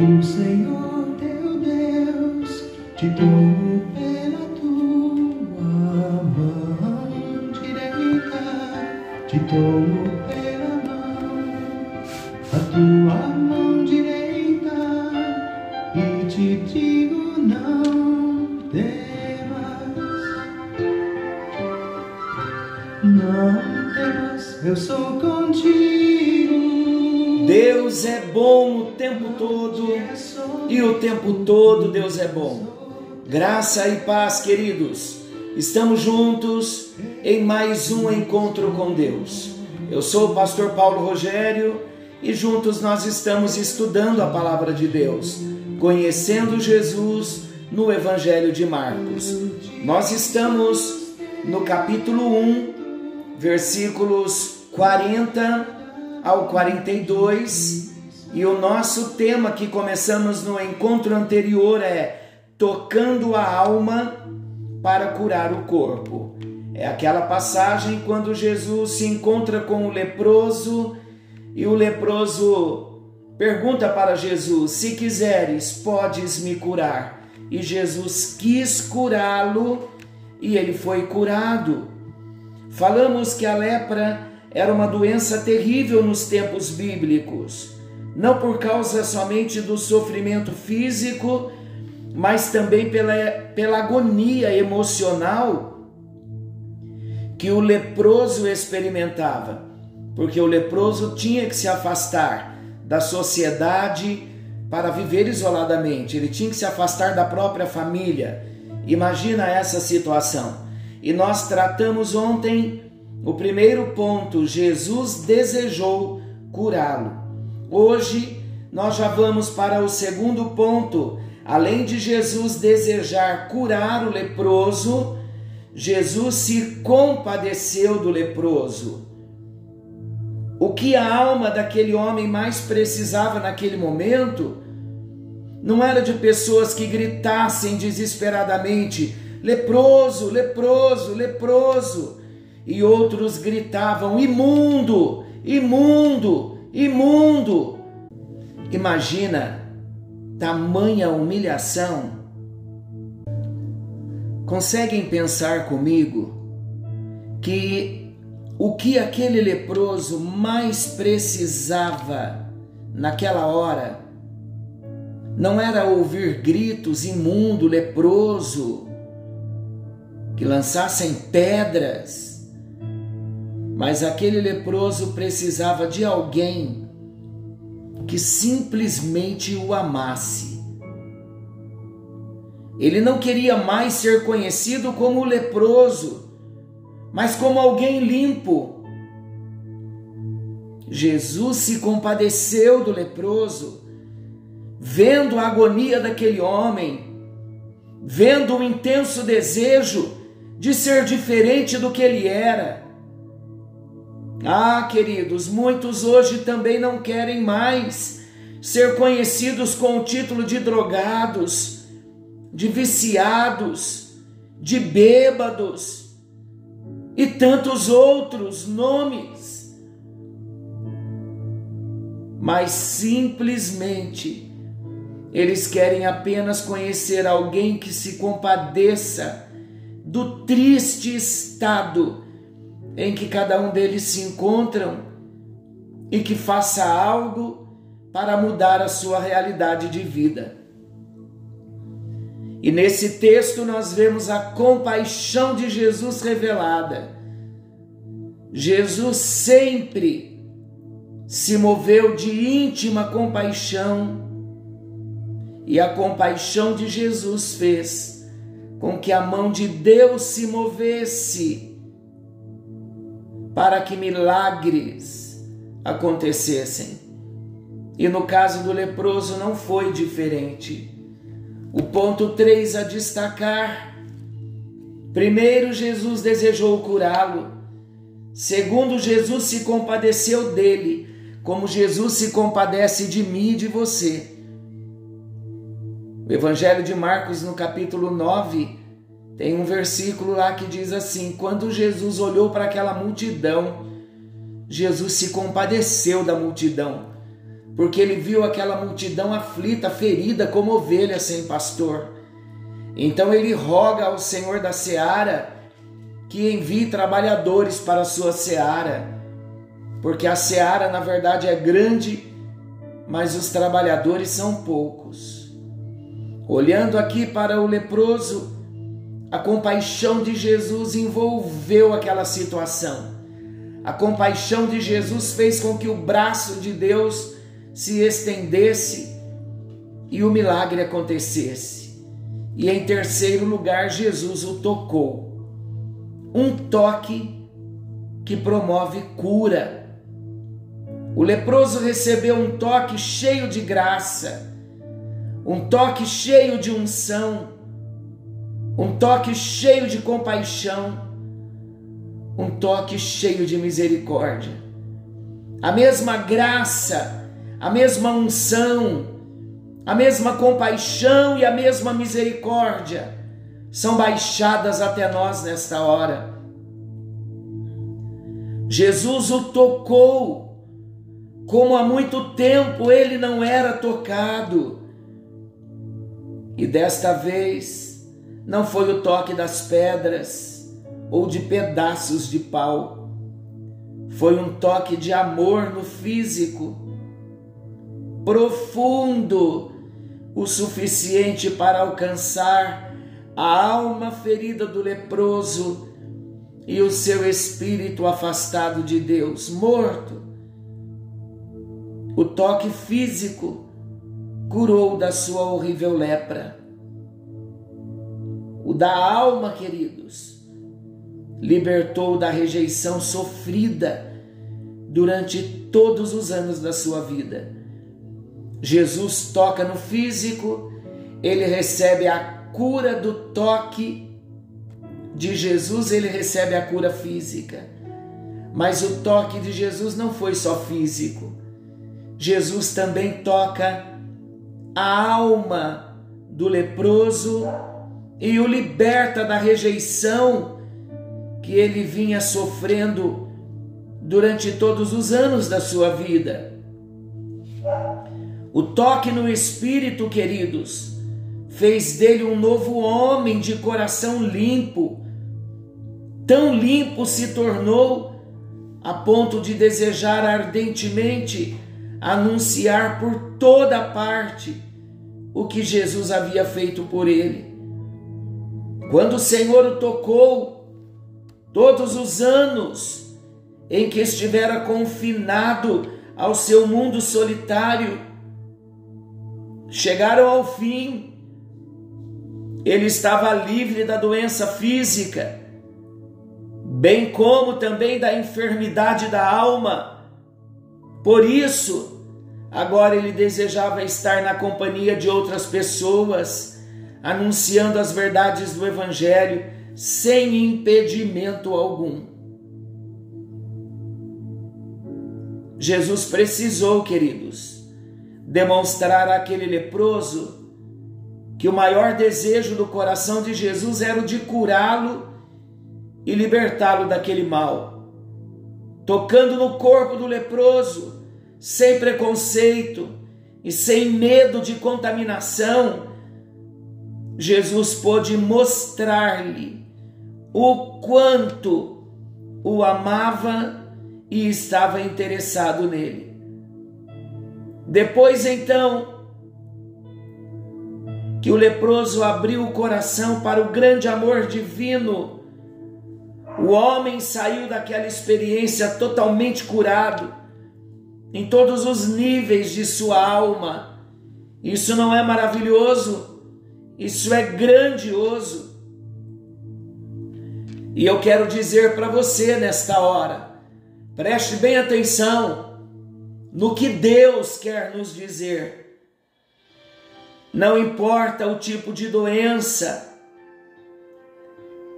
O Senhor teu Deus te tomou pela tua mão direita, te tomou pela mão, a tua mão direita, e te digo não temas, não temas, eu sou contigo. Deus é bom tempo todo e o tempo todo Deus é bom. Graça e paz, queridos. Estamos juntos em mais um encontro com Deus. Eu sou o pastor Paulo Rogério e juntos nós estamos estudando a palavra de Deus, conhecendo Jesus no Evangelho de Marcos. Nós estamos no capítulo 1, versículos 40 ao 42, e o nosso tema que começamos no encontro anterior é Tocando a alma para curar o corpo. É aquela passagem quando Jesus se encontra com o leproso e o leproso pergunta para Jesus: Se quiseres, podes me curar. E Jesus quis curá-lo e ele foi curado. Falamos que a lepra era uma doença terrível nos tempos bíblicos, não por causa somente do sofrimento físico, mas também pela, pela agonia emocional que o leproso experimentava, porque o leproso tinha que se afastar da sociedade para viver isoladamente, ele tinha que se afastar da própria família. Imagina essa situação. E nós tratamos ontem o primeiro ponto, Jesus desejou curá-lo. Hoje nós já vamos para o segundo ponto. Além de Jesus desejar curar o leproso, Jesus se compadeceu do leproso. O que a alma daquele homem mais precisava naquele momento não era de pessoas que gritassem desesperadamente: leproso, leproso, leproso e outros gritavam: imundo, imundo, imundo. Imagina tamanha humilhação. Conseguem pensar comigo que o que aquele leproso mais precisava naquela hora não era ouvir gritos imundo, leproso, que lançassem pedras, mas aquele leproso precisava de alguém que simplesmente o amasse. Ele não queria mais ser conhecido como leproso, mas como alguém limpo. Jesus se compadeceu do leproso, vendo a agonia daquele homem, vendo o intenso desejo de ser diferente do que ele era ah, queridos, muitos hoje também não querem mais ser conhecidos com o título de drogados, de viciados, de bêbados e tantos outros nomes. Mas simplesmente eles querem apenas conhecer alguém que se compadeça do triste estado em que cada um deles se encontram e que faça algo para mudar a sua realidade de vida. E nesse texto nós vemos a compaixão de Jesus revelada. Jesus sempre se moveu de íntima compaixão e a compaixão de Jesus fez com que a mão de Deus se movesse para que milagres acontecessem. E no caso do leproso não foi diferente. O ponto 3 a destacar: primeiro, Jesus desejou curá-lo. Segundo, Jesus se compadeceu dele, como Jesus se compadece de mim e de você. O Evangelho de Marcos, no capítulo 9, tem um versículo lá que diz assim: quando Jesus olhou para aquela multidão, Jesus se compadeceu da multidão, porque ele viu aquela multidão aflita, ferida como ovelha sem pastor. Então ele roga ao Senhor da seara que envie trabalhadores para a sua seara, porque a seara na verdade é grande, mas os trabalhadores são poucos. Olhando aqui para o leproso, a compaixão de Jesus envolveu aquela situação. A compaixão de Jesus fez com que o braço de Deus se estendesse e o milagre acontecesse. E em terceiro lugar, Jesus o tocou. Um toque que promove cura. O leproso recebeu um toque cheio de graça, um toque cheio de unção um toque cheio de compaixão, um toque cheio de misericórdia. A mesma graça, a mesma unção, a mesma compaixão e a mesma misericórdia são baixadas até nós nesta hora. Jesus o tocou, como há muito tempo ele não era tocado. E desta vez, não foi o toque das pedras ou de pedaços de pau. Foi um toque de amor no físico, profundo, o suficiente para alcançar a alma ferida do leproso e o seu espírito afastado de Deus, morto. O toque físico curou da sua horrível lepra o da alma, queridos, libertou da rejeição sofrida durante todos os anos da sua vida. Jesus toca no físico, ele recebe a cura do toque de Jesus, ele recebe a cura física. Mas o toque de Jesus não foi só físico. Jesus também toca a alma do leproso e o liberta da rejeição que ele vinha sofrendo durante todos os anos da sua vida. O toque no espírito, queridos, fez dele um novo homem de coração limpo. Tão limpo se tornou a ponto de desejar ardentemente anunciar por toda parte o que Jesus havia feito por ele. Quando o Senhor o tocou, todos os anos em que estivera confinado ao seu mundo solitário, chegaram ao fim. Ele estava livre da doença física, bem como também da enfermidade da alma. Por isso, agora ele desejava estar na companhia de outras pessoas anunciando as verdades do Evangelho sem impedimento algum. Jesus precisou, queridos, demonstrar àquele leproso que o maior desejo do coração de Jesus era o de curá-lo e libertá-lo daquele mal. Tocando no corpo do leproso, sem preconceito e sem medo de contaminação, Jesus pôde mostrar-lhe o quanto o amava e estava interessado nele. Depois então que o leproso abriu o coração para o grande amor divino, o homem saiu daquela experiência totalmente curado em todos os níveis de sua alma. Isso não é maravilhoso? Isso é grandioso. E eu quero dizer para você nesta hora, preste bem atenção no que Deus quer nos dizer. Não importa o tipo de doença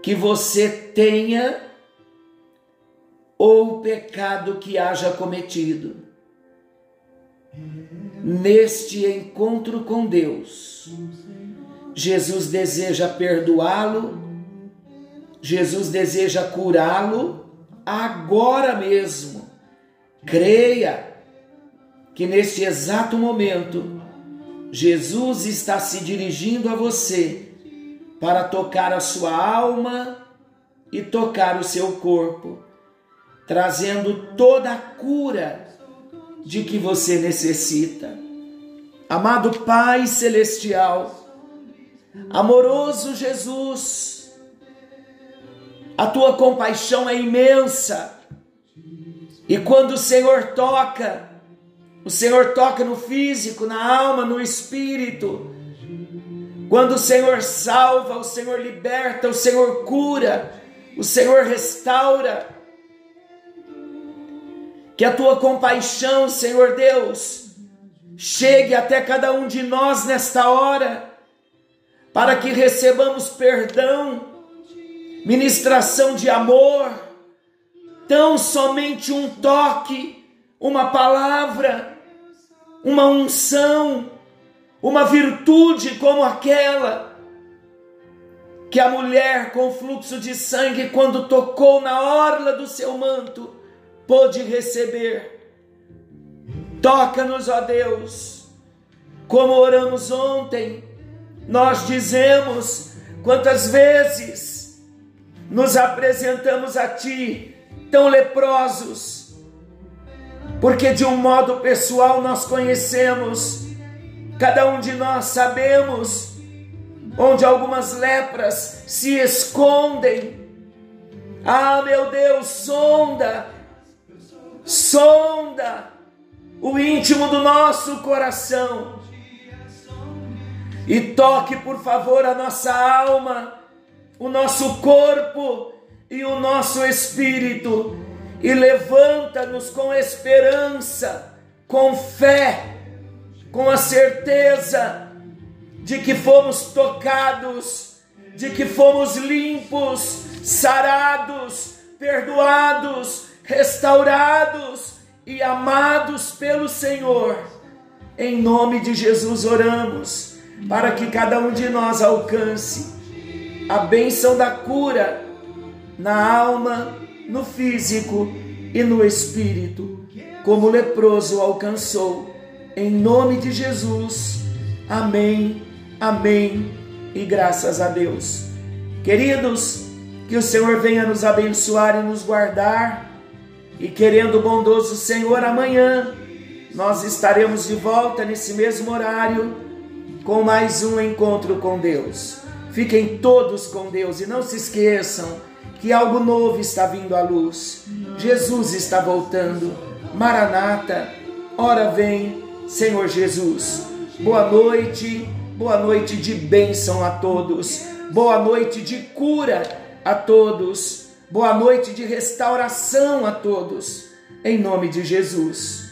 que você tenha ou o pecado que haja cometido. Neste encontro com Deus, Jesus deseja perdoá-lo, Jesus deseja curá-lo agora mesmo. Creia que neste exato momento Jesus está se dirigindo a você para tocar a sua alma e tocar o seu corpo, trazendo toda a cura de que você necessita. Amado Pai Celestial, amoroso Jesus, a tua compaixão é imensa, e quando o Senhor toca, o Senhor toca no físico, na alma, no espírito. Quando o Senhor salva, o Senhor liberta, o Senhor cura, o Senhor restaura. Que a tua compaixão, Senhor Deus, chegue até cada um de nós nesta hora, para que recebamos perdão, ministração de amor, tão somente um toque, uma palavra uma unção, uma virtude como aquela que a mulher com fluxo de sangue, quando tocou na orla do seu manto, pôde receber. Toca-nos, ó Deus, como oramos ontem, nós dizemos quantas vezes nos apresentamos a Ti tão leprosos, porque de um modo pessoal nós conhecemos, cada um de nós sabemos onde algumas lepras se escondem. Ah, meu Deus, sonda, sonda o íntimo do nosso coração e toque, por favor, a nossa alma, o nosso corpo e o nosso espírito e levanta-nos com esperança, com fé, com a certeza de que fomos tocados, de que fomos limpos, sarados, perdoados, restaurados e amados pelo Senhor. Em nome de Jesus oramos, para que cada um de nós alcance a bênção da cura na alma, no físico e no espírito, como o leproso alcançou. Em nome de Jesus. Amém, amém e graças a Deus. Queridos, que o Senhor venha nos abençoar e nos guardar. E querendo o bondoso Senhor, amanhã nós estaremos de volta nesse mesmo horário com mais um encontro com Deus. Fiquem todos com Deus e não se esqueçam que algo novo está vindo à luz. Jesus está voltando. Maranata, ora vem, Senhor Jesus. Boa noite, boa noite de bênção a todos. Boa noite de cura a todos. Boa noite de restauração a todos. Em nome de Jesus.